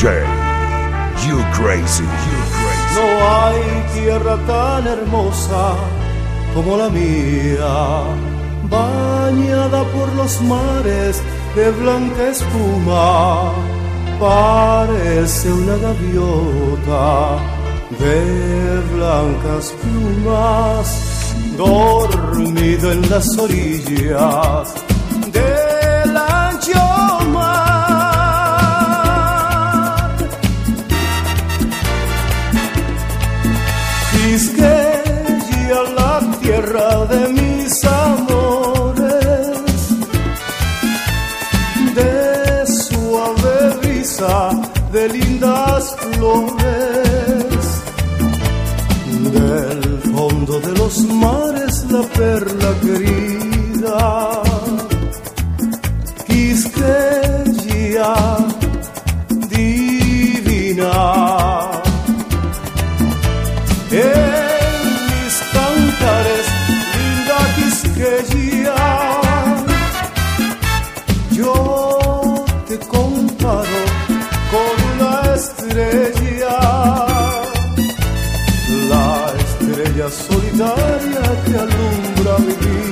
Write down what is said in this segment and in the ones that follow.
Crazy, crazy. No hay tierra tan hermosa como la mía, bañada por los mares de blanca espuma. Parece una gaviota de blancas plumas, dormido en las orillas de lindas flores. Del fondo de los mares la perla querida estrella solitaria que alumbra mi vida.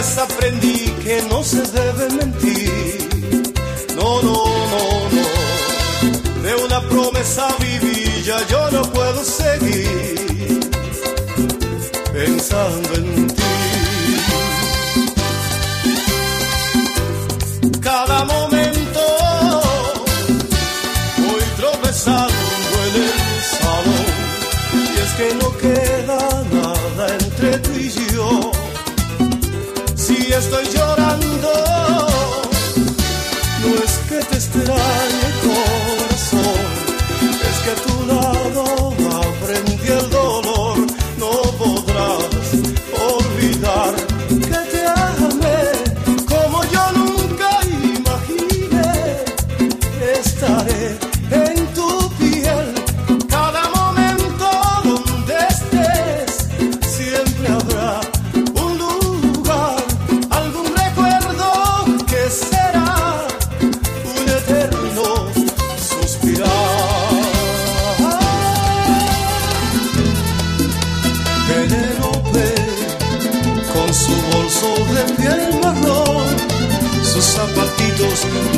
vez aprendí que no se debe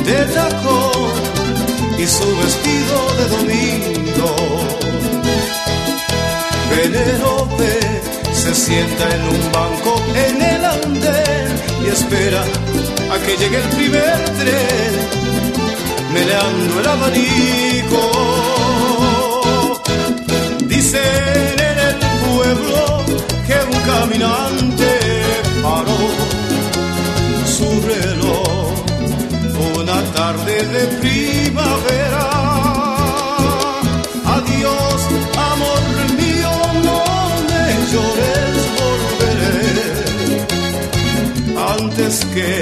de tacón y su vestido de domingo. Penélope se sienta en un banco en el andén y espera a que llegue el primer tren, meleando el abanico. Dicen en el pueblo que un caminante de primavera. Adiós, amor mío, no me llores, volveré antes que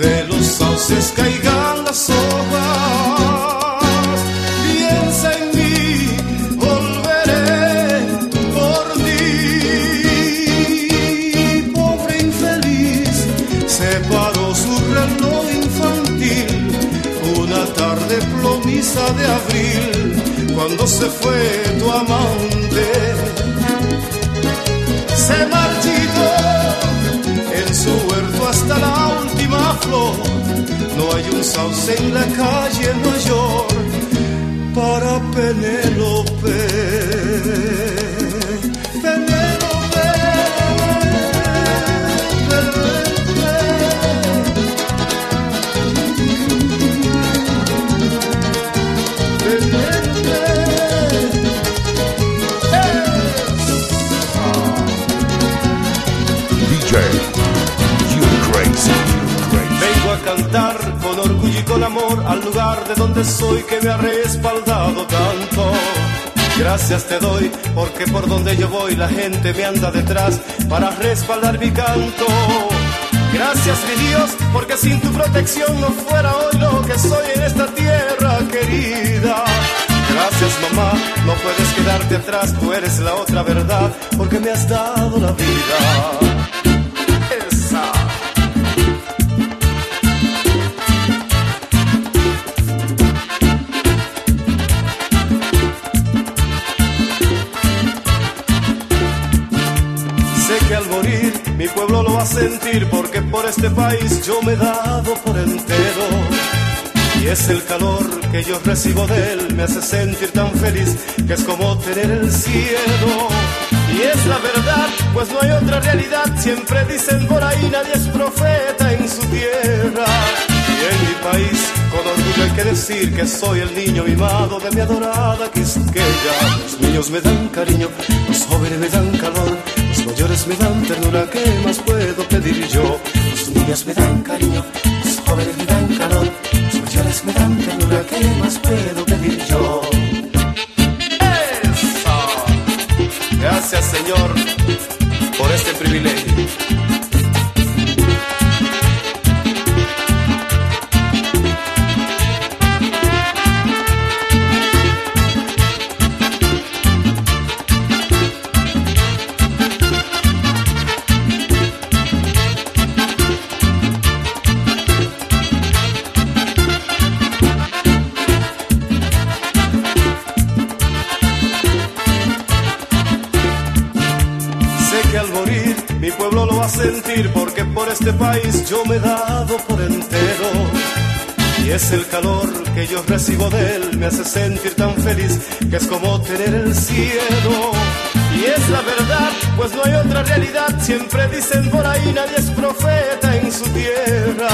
de los sauces caigan las hojas. Piensa en mí, volveré por ti. Pobre infeliz, separó de abril, cuando se fue tu amante. Se marchitó en su huerto hasta la última flor. No hay un sauce en la calle mayor para Penélope. Al lugar de donde soy que me ha respaldado tanto. Gracias te doy porque por donde yo voy la gente me anda detrás para respaldar mi canto. Gracias mi Dios porque sin tu protección no fuera hoy lo que soy en esta tierra querida. Gracias mamá, no puedes quedarte atrás, tú eres la otra verdad porque me has dado la vida. Sentir porque por este país yo me he dado por entero. Y es el calor que yo recibo de él, me hace sentir tan feliz que es como tener el cielo. Y es la verdad, pues no hay otra realidad. Siempre dicen por ahí nadie es profeta en su tierra. Y en mi país, con orgullo hay que decir que soy el niño mimado de mi adorada Quisqueya. Los niños me dan cariño, los jóvenes me dan calor, mayores me dan ternura. ¿Qué más puedo pedir yo? Los niños me dan cariño, los jóvenes me dan calor, los mayores me dan ternura. ¿Qué más puedo mi pueblo lo va a sentir porque por este país yo me he dado por entero. Y es el calor que yo recibo de él, me hace sentir tan feliz que es como tener el cielo. Y es la verdad, pues no hay otra realidad. Siempre dicen por ahí nadie es profeta en su tierra.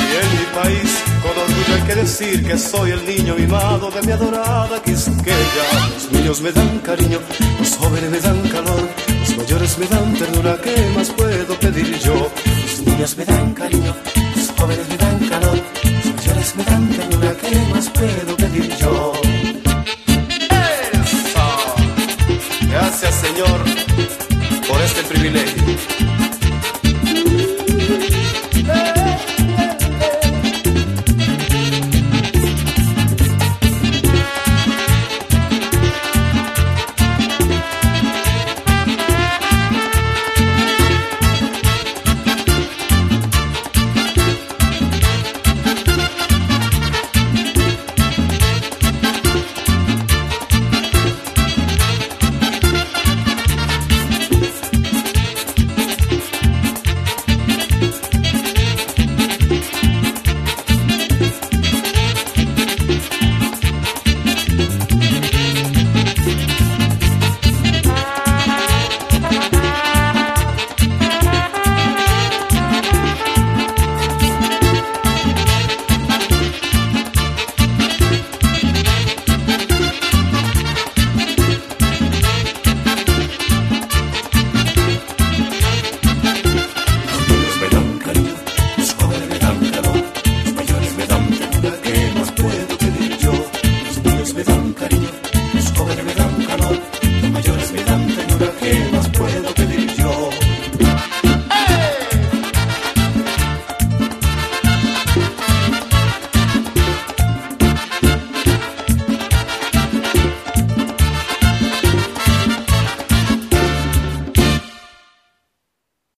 Y en mi país, con orgullo hay que decir que soy el niño mimado de mi adorada Quisqueya. Los niños me dan cariño, los jóvenes me dan calor, mayores me dan ternura, ¿qué más puedo pedir yo? Mis niños me dan cariño, mis jóvenes me dan calor, mis mayores me dan ternura, ¿qué más puedo pedir yo? ¡Eso! Gracias Señor por este privilegio.